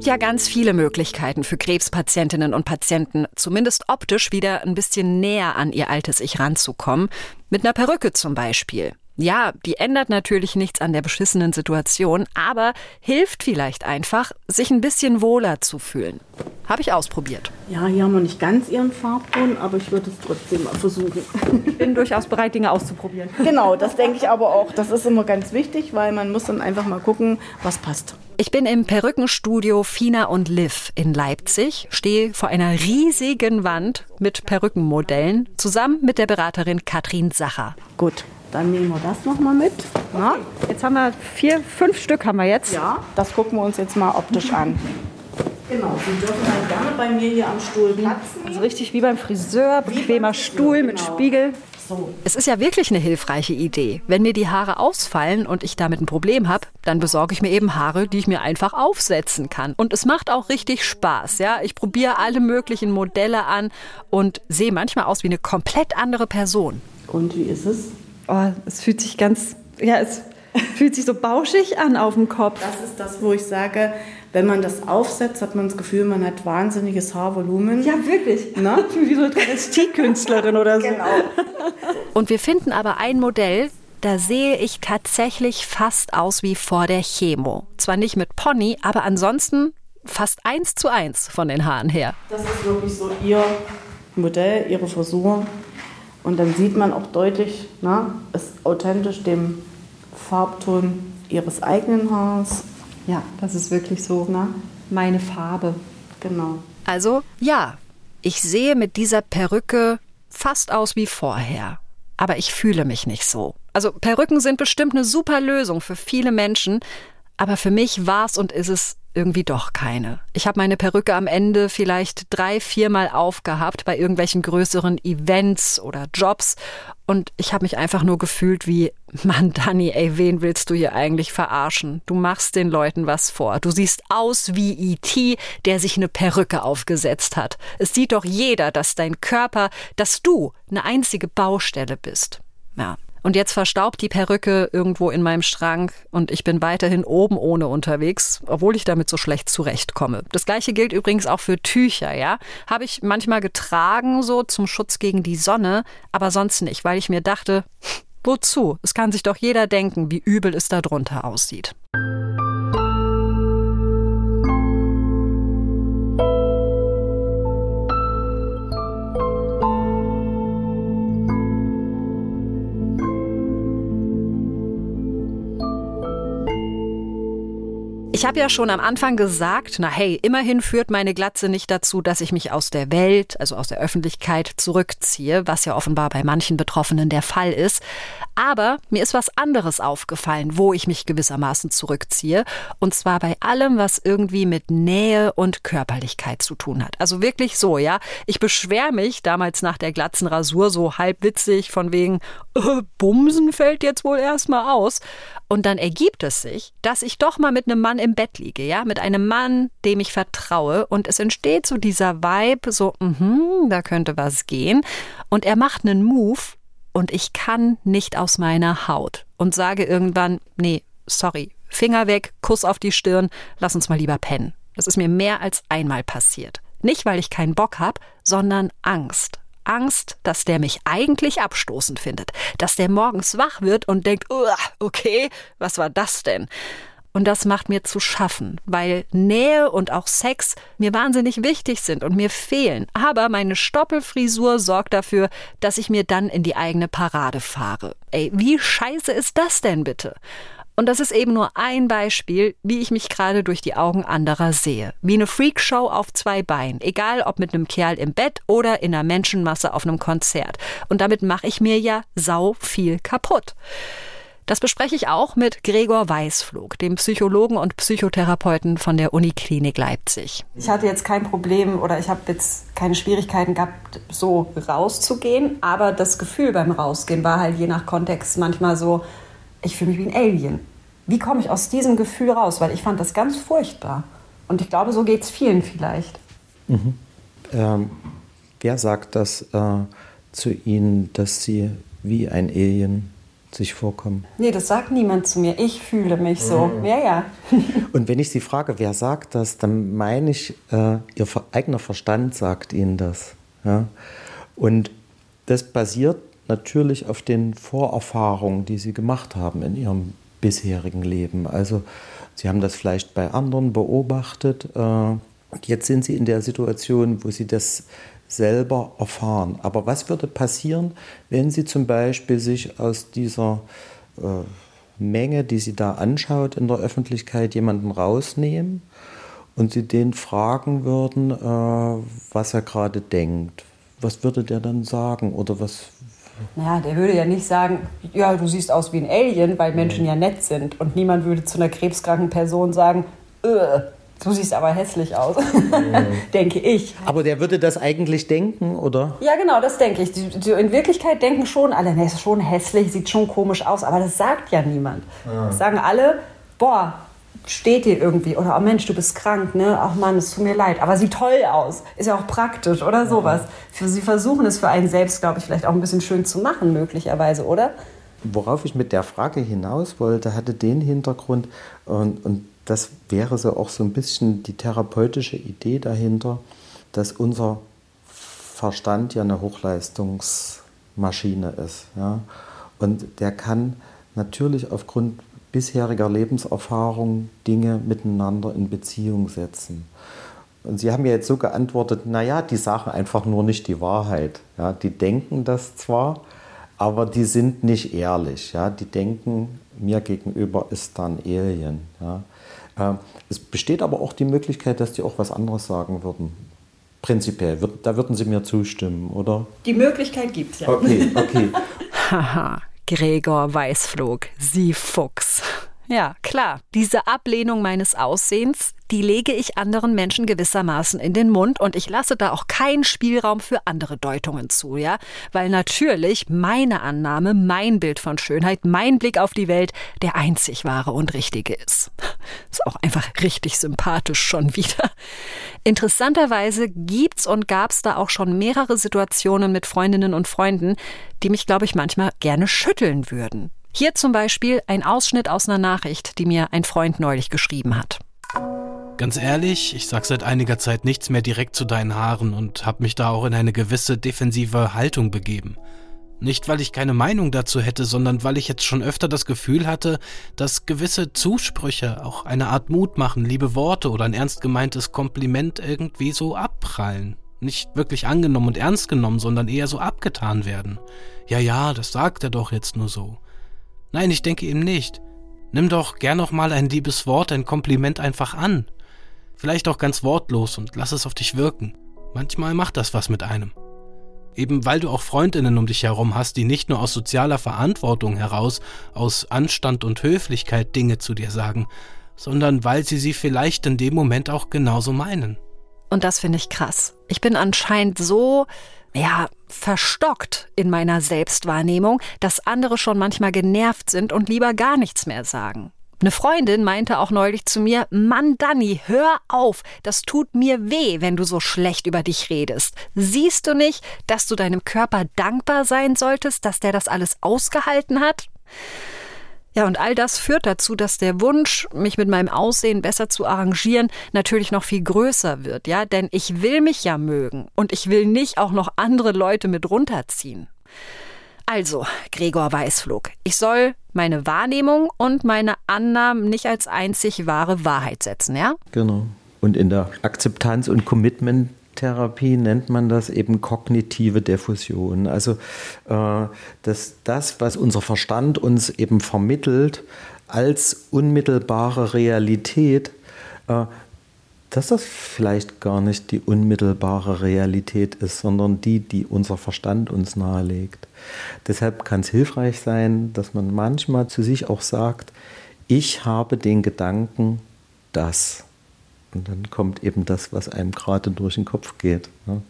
Gibt ja ganz viele Möglichkeiten für Krebspatientinnen und Patienten, zumindest optisch wieder ein bisschen näher an ihr altes Ich ranzukommen. Mit einer Perücke zum Beispiel. Ja, die ändert natürlich nichts an der beschissenen Situation, aber hilft vielleicht einfach, sich ein bisschen wohler zu fühlen. Habe ich ausprobiert. Ja, hier haben wir nicht ganz ihren Farbton, aber ich würde es trotzdem mal versuchen. Ich bin durchaus bereit, Dinge auszuprobieren. Genau, das denke ich aber auch. Das ist immer ganz wichtig, weil man muss dann einfach mal gucken, was passt. Ich bin im Perückenstudio Fina und Liv in Leipzig, stehe vor einer riesigen Wand mit Perückenmodellen, zusammen mit der Beraterin Katrin Sacher. Gut, Dann nehmen wir das noch mal mit. Na? Jetzt haben wir vier, fünf Stück haben wir jetzt. Ja, das gucken wir uns jetzt mal optisch an. Genau, Sie dürfen dann gerne bei mir hier am Stuhl Platz nehmen. Also richtig wie beim Friseur, bequemer Stuhl mit genau. Spiegel. Es ist ja wirklich eine hilfreiche Idee. Wenn mir die Haare ausfallen und ich damit ein Problem habe, dann besorge ich mir eben Haare, die ich mir einfach aufsetzen kann. Und es macht auch richtig Spaß. Ja, ich probiere alle möglichen Modelle an und sehe manchmal aus wie eine komplett andere Person. Und wie ist es? Oh, es fühlt sich ganz, ja, es fühlt sich so bauschig an auf dem Kopf. Das ist das, wo ich sage, wenn man das aufsetzt, hat man das Gefühl, man hat wahnsinniges Haarvolumen. Ja, wirklich. Na? Wie so eine Travestiekünstlerin oder so. Genau. Und wir finden aber ein Modell, da sehe ich tatsächlich fast aus wie vor der Chemo. Zwar nicht mit Pony, aber ansonsten fast eins zu eins von den Haaren her. Das ist wirklich so Ihr Modell, Ihre Frisur. Und dann sieht man auch deutlich, na, ist authentisch dem Farbton Ihres eigenen Haars. Ja, das ist wirklich so Na? meine Farbe. Genau. Also ja, ich sehe mit dieser Perücke fast aus wie vorher. Aber ich fühle mich nicht so. Also Perücken sind bestimmt eine super Lösung für viele Menschen, aber für mich war es und ist es irgendwie doch keine. Ich habe meine Perücke am Ende vielleicht drei, viermal aufgehabt bei irgendwelchen größeren Events oder Jobs und ich habe mich einfach nur gefühlt wie, Mann, Dani, ey, wen willst du hier eigentlich verarschen? Du machst den Leuten was vor. Du siehst aus wie E.T., der sich eine Perücke aufgesetzt hat. Es sieht doch jeder, dass dein Körper, dass du eine einzige Baustelle bist. Ja, und jetzt verstaubt die Perücke irgendwo in meinem Schrank und ich bin weiterhin oben ohne unterwegs, obwohl ich damit so schlecht zurechtkomme. Das gleiche gilt übrigens auch für Tücher, ja. Habe ich manchmal getragen, so zum Schutz gegen die Sonne, aber sonst nicht, weil ich mir dachte, wozu? Es kann sich doch jeder denken, wie übel es da drunter aussieht. Ich habe ja schon am Anfang gesagt, na hey, immerhin führt meine Glatze nicht dazu, dass ich mich aus der Welt, also aus der Öffentlichkeit zurückziehe, was ja offenbar bei manchen Betroffenen der Fall ist. Aber mir ist was anderes aufgefallen, wo ich mich gewissermaßen zurückziehe. Und zwar bei allem, was irgendwie mit Nähe und Körperlichkeit zu tun hat. Also wirklich so, ja. Ich beschwer mich damals nach der Glatzenrasur so halbwitzig von wegen, äh, Bumsen fällt jetzt wohl erstmal aus. Und dann ergibt es sich, dass ich doch mal mit einem Mann im Bett liege, ja, mit einem Mann, dem ich vertraue. Und es entsteht so dieser Vibe, so, mhm, da könnte was gehen. Und er macht einen Move und ich kann nicht aus meiner Haut und sage irgendwann, nee, sorry, Finger weg, Kuss auf die Stirn, lass uns mal lieber pennen. Das ist mir mehr als einmal passiert. Nicht, weil ich keinen Bock habe, sondern Angst. Angst, dass der mich eigentlich abstoßend findet, dass der morgens wach wird und denkt, okay, was war das denn? Und das macht mir zu schaffen, weil Nähe und auch Sex mir wahnsinnig wichtig sind und mir fehlen. Aber meine Stoppelfrisur sorgt dafür, dass ich mir dann in die eigene Parade fahre. Ey, wie scheiße ist das denn bitte? Und das ist eben nur ein Beispiel, wie ich mich gerade durch die Augen anderer sehe. Wie eine Freakshow auf zwei Beinen. Egal ob mit einem Kerl im Bett oder in einer Menschenmasse auf einem Konzert. Und damit mache ich mir ja sau viel kaputt. Das bespreche ich auch mit Gregor Weißflug, dem Psychologen und Psychotherapeuten von der Uniklinik Leipzig. Ich hatte jetzt kein Problem oder ich habe jetzt keine Schwierigkeiten gehabt, so rauszugehen. Aber das Gefühl beim Rausgehen war halt je nach Kontext manchmal so, ich fühle mich wie ein Alien. Wie komme ich aus diesem Gefühl raus? Weil ich fand das ganz furchtbar. Und ich glaube, so geht es vielen vielleicht. Mhm. Ähm, wer sagt das äh, zu Ihnen, dass Sie wie ein Alien sich vorkommen? Nee, das sagt niemand zu mir. Ich fühle mich so. Mhm. Ja, ja. Und wenn ich Sie frage, wer sagt das, dann meine ich, äh, Ihr eigener Verstand sagt Ihnen das. Ja? Und das basiert natürlich auf den Vorerfahrungen, die Sie gemacht haben in Ihrem bisherigen Leben. Also Sie haben das vielleicht bei anderen beobachtet. Äh, jetzt sind Sie in der Situation, wo Sie das selber erfahren. Aber was würde passieren, wenn Sie zum Beispiel sich aus dieser äh, Menge, die Sie da anschaut in der Öffentlichkeit, jemanden rausnehmen und Sie den fragen würden, äh, was er gerade denkt? Was würde der dann sagen oder was Naja, der würde ja nicht sagen, ja, du siehst aus wie ein Alien, weil Menschen ja nett sind. Und niemand würde zu einer krebskranken Person sagen, "Äh, du siehst aber hässlich aus. denke ich. Aber der würde das eigentlich denken, oder? Ja, genau, das denke ich. Die, die, in Wirklichkeit denken schon alle, ne, ist schon hässlich, sieht schon komisch aus, aber das sagt ja niemand. Ah. Das sagen alle, boah, steht dir irgendwie. Oder, oh Mensch, du bist krank, ne? Ach Mann, es tut mir leid. Aber sieht toll aus. Ist ja auch praktisch oder sowas. Für- Sie versuchen es für einen selbst, glaube ich, vielleicht auch ein bisschen schön zu machen, möglicherweise, oder? Worauf ich mit der Frage hinaus wollte, hatte den Hintergrund und, und das wäre so auch so ein bisschen die therapeutische Idee dahinter, dass unser Verstand ja eine Hochleistungsmaschine ist. Ja? Und der kann natürlich aufgrund bisheriger Lebenserfahrung Dinge miteinander in Beziehung setzen. Und Sie haben ja jetzt so geantwortet, naja, die sagen einfach nur nicht die Wahrheit. Ja, die denken das zwar, aber die sind nicht ehrlich. Ja, die denken, mir gegenüber ist dann Alien. Ja. Ähm, Es besteht aber auch die Möglichkeit, dass die auch was anderes sagen würden. Prinzipiell, da würden Sie mir zustimmen, oder? Die Möglichkeit gibt es ja. Okay, okay. Haha, Gregor Weißflog, Sie Fuchs. Ja, klar, diese Ablehnung meines Aussehens, die lege ich anderen Menschen gewissermaßen in den Mund und ich lasse da auch keinen Spielraum für andere Deutungen zu, ja? Weil natürlich meine Annahme, mein Bild von Schönheit, mein Blick auf die Welt der einzig wahre und richtige ist. Ist auch einfach richtig sympathisch schon wieder. Interessanterweise gibt's und gab's da auch schon mehrere Situationen mit Freundinnen und Freunden, die mich, glaube ich, manchmal gerne schütteln würden. Hier zum Beispiel ein Ausschnitt aus einer Nachricht, die mir ein Freund neulich geschrieben hat. Ganz ehrlich, ich sag seit einiger Zeit nichts mehr direkt zu deinen Haaren und hab mich da auch in eine gewisse defensive Haltung begeben. Nicht, weil ich keine Meinung dazu hätte, sondern weil ich jetzt schon öfter das Gefühl hatte, dass gewisse Zusprüche, auch eine Art Mut machen, liebe Worte oder ein ernst gemeintes Kompliment irgendwie so abprallen. Nicht wirklich angenommen und ernst genommen, sondern eher so abgetan werden. Ja, ja, das sagt er doch jetzt nur so. Nein, ich denke eben nicht. Nimm doch gern noch mal ein liebes Wort, ein Kompliment einfach an. Vielleicht auch ganz wortlos und lass es auf dich wirken. Manchmal macht das was mit einem. Eben weil du auch Freundinnen um dich herum hast, die nicht nur aus sozialer Verantwortung heraus, aus Anstand und Höflichkeit Dinge zu dir sagen, sondern weil sie sie vielleicht in dem Moment auch genauso meinen. Und das finde ich krass. Ich bin anscheinend so, ja, verstockt in meiner Selbstwahrnehmung, dass andere schon manchmal genervt sind und lieber gar nichts mehr sagen. Eine Freundin meinte auch neulich zu mir, Mann, Danny, hör auf, das tut mir weh, wenn du so schlecht über dich redest. Siehst du nicht, dass du deinem Körper dankbar sein solltest, dass der das alles ausgehalten hat? Ja, und all das führt dazu, dass der Wunsch, mich mit meinem Aussehen besser zu arrangieren, natürlich noch viel größer wird, ja, denn ich will mich ja mögen und ich will nicht auch noch andere Leute mit runterziehen. Also, Gregor Weißflog, ich soll meine Wahrnehmung und meine Annahmen nicht als einzig wahre Wahrheit setzen, ja? Genau. Und in der Akzeptanz- und Commitment-Therapie nennt man das eben kognitive Diffusion. Also, äh, dass das, was unser Verstand uns eben vermittelt, als unmittelbare Realität, äh, dass das vielleicht gar nicht die unmittelbare Realität ist, sondern die, die unser Verstand uns nahelegt. Deshalb kann es hilfreich sein, dass man manchmal zu sich auch sagt, ich habe den Gedanken, dass. Und dann kommt eben das, was einem gerade durch den Kopf geht. ne?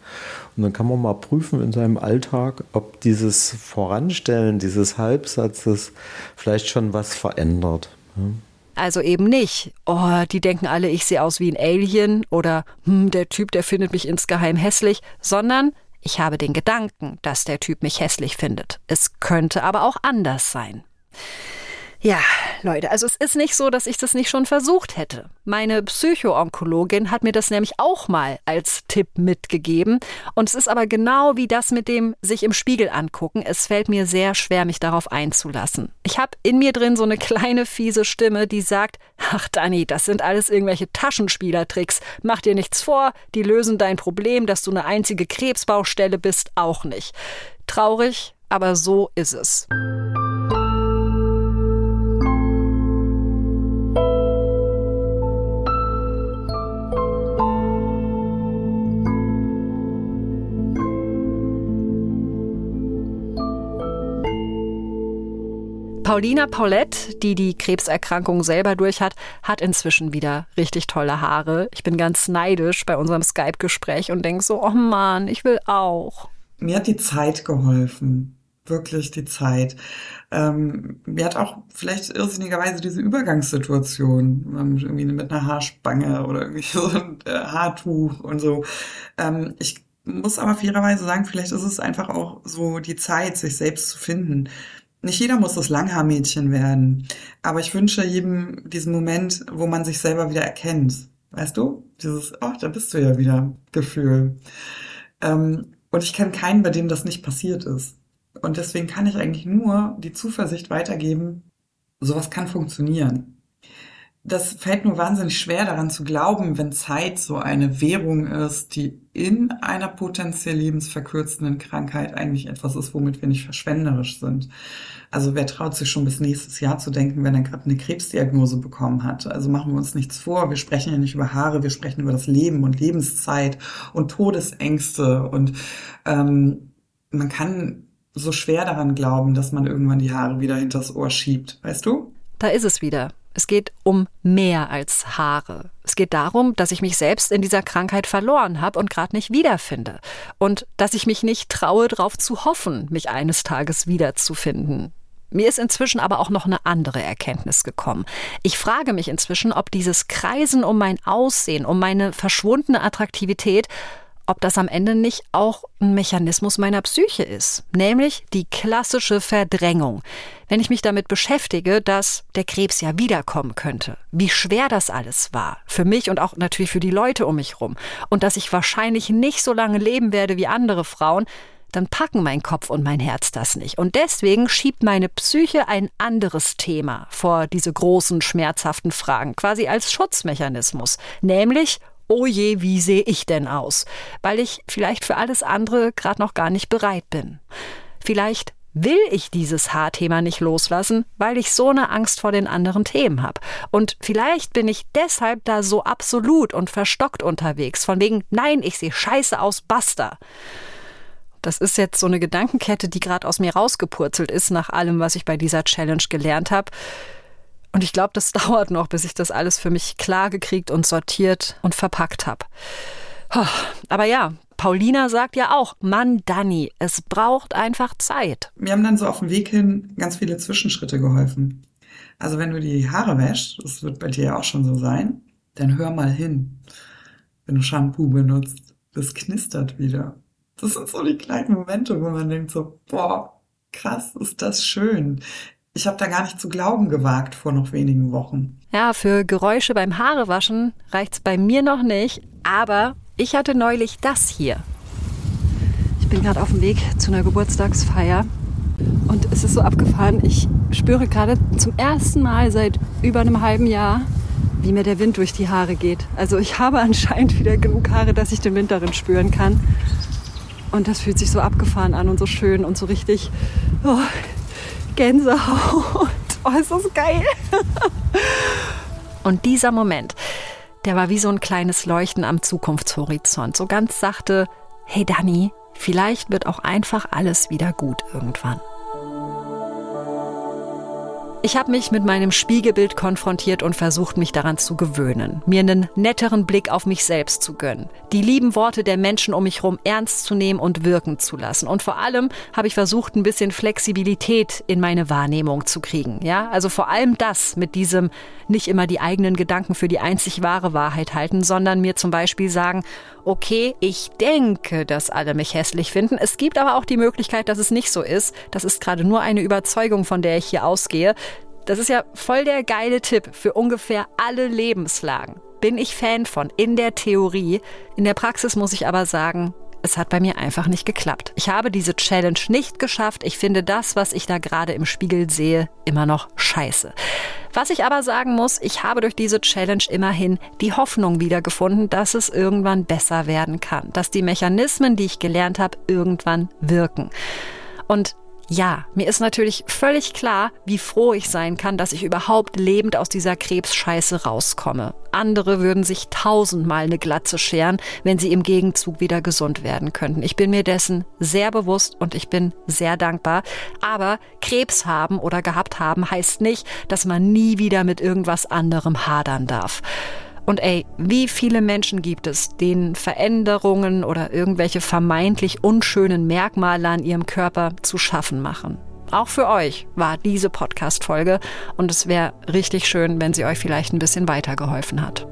Und dann kann man mal prüfen in seinem Alltag, ob dieses Voranstellen dieses Halbsatzes vielleicht schon was verändert. ne? Also eben nicht, oh, die denken alle, ich sehe aus wie ein Alien oder hm, der Typ, der findet mich insgeheim hässlich, sondern ich habe den Gedanken, dass der Typ mich hässlich findet. Es könnte aber auch anders sein. Ja, Leute, also es ist nicht so, dass ich das nicht schon versucht hätte. Meine Psychoonkologin hat mir das nämlich auch mal als Tipp mitgegeben. Und es ist aber genau wie das mit dem sich im Spiegel angucken. Es fällt mir sehr schwer, mich darauf einzulassen. Ich habe in mir drin so eine kleine fiese Stimme, die sagt, ach Dani, das sind alles irgendwelche Taschenspielertricks. Mach dir nichts vor, die lösen dein Problem, dass du eine einzige Krebsbaustelle bist, auch nicht. Traurig, aber so ist es. Paulina Paulette, die die Krebserkrankung selber durch hat, hat inzwischen wieder richtig tolle Haare. Ich bin ganz neidisch bei unserem Skype-Gespräch und denke so, oh Mann, ich will auch. Mir hat die Zeit geholfen. Wirklich die Zeit. Ähm, mir hat auch vielleicht irrsinnigerweise diese Übergangssituation, irgendwie mit einer Haarspange oder irgendwie so ein äh, Haartuch und so. Ähm, ich muss aber fairerweise sagen, vielleicht ist es einfach auch so die Zeit, sich selbst zu finden. Nicht jeder muss das Langhaarmädchen werden, aber ich wünsche jedem diesen Moment, wo man sich selber wieder erkennt. Weißt du? Dieses, oh, da bist du ja wieder, Gefühl. Ähm, und ich kenne keinen, bei dem das nicht passiert ist. Und deswegen kann ich eigentlich nur die Zuversicht weitergeben, sowas kann funktionieren das fällt nur wahnsinnig schwer daran zu glauben, wenn Zeit so eine Währung ist, die in einer potenziell lebensverkürzenden Krankheit eigentlich etwas ist, womit wir nicht verschwenderisch sind. Also wer traut sich schon bis nächstes Jahr zu denken, wenn er gerade eine Krebsdiagnose bekommen hat? Also machen wir uns nichts vor. Wir sprechen ja nicht über Haare, wir sprechen über das Leben und Lebenszeit und Todesängste. Und ähm, man kann so schwer daran glauben, dass man irgendwann die Haare wieder hinters Ohr schiebt. Weißt du? Da ist es wieder. Es geht um mehr als Haare. Es geht darum, dass ich mich selbst in dieser Krankheit verloren habe und gerade nicht wiederfinde. Und dass ich mich nicht traue, darauf zu hoffen, mich eines Tages wiederzufinden. Mir ist inzwischen aber auch noch eine andere Erkenntnis gekommen. Ich frage mich inzwischen, ob dieses Kreisen um mein Aussehen, um meine verschwundene Attraktivität ob das am Ende nicht auch ein Mechanismus meiner Psyche ist, nämlich die klassische Verdrängung. Wenn ich mich damit beschäftige, dass der Krebs ja wiederkommen könnte, wie schwer das alles war, für mich und auch natürlich für die Leute um mich herum, und dass ich wahrscheinlich nicht so lange leben werde wie andere Frauen, dann packen mein Kopf und mein Herz das nicht. Und deswegen schiebt meine Psyche ein anderes Thema vor diese großen, schmerzhaften Fragen, quasi als Schutzmechanismus, nämlich oh je, wie sehe ich denn aus? Weil ich vielleicht für alles andere gerade noch gar nicht bereit bin. Vielleicht will ich dieses Haarthema nicht loslassen, weil ich so eine Angst vor den anderen Themen habe. Und vielleicht bin ich deshalb da so absolut und verstockt unterwegs, von wegen, nein, ich sehe scheiße aus, basta. Das ist jetzt so eine Gedankenkette, die gerade aus mir rausgepurzelt ist, nach allem, was ich bei dieser Challenge gelernt habe. Und ich glaube, das dauert noch, bis ich das alles für mich klar gekriegt und sortiert und verpackt habe. Aber ja, Paulina sagt ja auch, Mann, Danny, es braucht einfach Zeit. Mir haben dann so auf dem Weg hin ganz viele Zwischenschritte geholfen. Also wenn du die Haare wäschst, das wird bei dir ja auch schon so sein, dann hör mal hin. Wenn du Shampoo benutzt, das knistert wieder. Das sind so die kleinen Momente, wo man denkt so, boah, krass, ist das schön. Ich habe da gar nicht zu glauben gewagt vor noch wenigen Wochen. Ja, für Geräusche beim Haarewaschen reicht's bei mir noch nicht, aber ich hatte neulich das hier. Ich bin gerade auf dem Weg zu einer Geburtstagsfeier und es ist so abgefahren. Ich spüre gerade zum ersten Mal seit über einem halben Jahr, wie mir der Wind durch die Haare geht. Also ich habe anscheinend wieder genug Haare, dass ich den Wind darin spüren kann. Und das fühlt sich so abgefahren an und so schön und so richtig. Oh, Gänsehaut. Oh, ist das geil. Und dieser Moment, der war wie so ein kleines Leuchten am Zukunftshorizont. So ganz sachte, hey Dani, vielleicht wird auch einfach alles wieder gut irgendwann. Ich habe mich mit meinem Spiegelbild konfrontiert und versucht, mich daran zu gewöhnen, mir einen netteren Blick auf mich selbst zu gönnen, die lieben Worte der Menschen um mich herum ernst zu nehmen und wirken zu lassen. Und vor allem habe ich versucht, ein bisschen Flexibilität in meine Wahrnehmung zu kriegen. Ja, also vor allem das mit diesem nicht immer die eigenen Gedanken für die einzig wahre Wahrheit halten, sondern mir zum Beispiel sagen, okay, ich denke, dass alle mich hässlich finden. Es gibt aber auch die Möglichkeit, dass es nicht so ist. Das ist gerade nur eine Überzeugung, von der ich hier ausgehe. Das ist ja voll der geile Tipp für ungefähr alle Lebenslagen. Bin ich Fan von, in der Theorie. In der Praxis muss ich aber sagen, es hat bei mir einfach nicht geklappt. Ich habe diese Challenge nicht geschafft. Ich finde das, was ich da gerade im Spiegel sehe, immer noch scheiße. Was ich aber sagen muss, ich habe durch diese Challenge immerhin die Hoffnung wiedergefunden, dass es irgendwann besser werden kann, dass die Mechanismen, die ich gelernt habe, irgendwann wirken. Und Ja, mir ist natürlich völlig klar, wie froh ich sein kann, dass ich überhaupt lebend aus dieser Krebsscheiße rauskomme. Andere würden sich tausendmal eine Glatze scheren, wenn sie im Gegenzug wieder gesund werden könnten. Ich bin mir dessen sehr bewusst und ich bin sehr dankbar. Aber Krebs haben oder gehabt haben heißt nicht, dass man nie wieder mit irgendwas anderem hadern darf. Und ey, wie viele Menschen gibt es, denen Veränderungen oder irgendwelche vermeintlich unschönen Merkmale an ihrem Körper zu schaffen machen? Auch für euch war diese Podcast-Folge und es wäre richtig schön, wenn sie euch vielleicht ein bisschen weitergeholfen hat.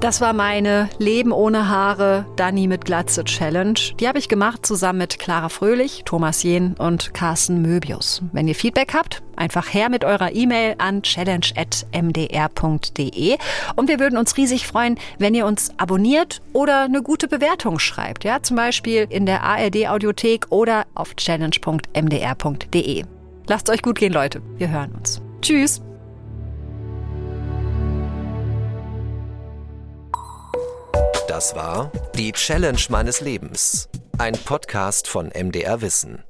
Das war meine Leben ohne Haare, Dani mit Glatze Challenge. Die habe ich gemacht zusammen mit Clara Fröhlich, Thomas Jehn und Carsten Möbius. Wenn ihr Feedback habt, einfach her mit eurer E-Mail an challenge.mdr.de und wir würden uns riesig freuen, wenn ihr uns abonniert oder eine gute Bewertung schreibt. Ja, zum Beispiel in der ARD Audiothek oder auf challenge.mdr.de. Lasst euch gut gehen, Leute. Wir hören uns. Tschüss. Das war die Challenge meines Lebens. Ein Podcast von MDR Wissen.